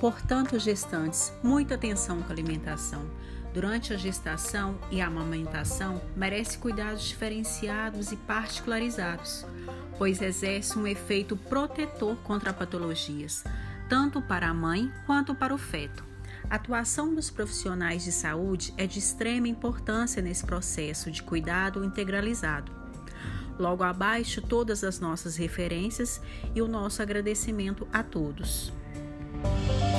Portanto, gestantes, muita atenção com a alimentação. Durante a gestação e a amamentação, merece cuidados diferenciados e particularizados, pois exerce um efeito protetor contra patologias, tanto para a mãe quanto para o feto. A atuação dos profissionais de saúde é de extrema importância nesse processo de cuidado integralizado. Logo abaixo, todas as nossas referências e o nosso agradecimento a todos. Bye.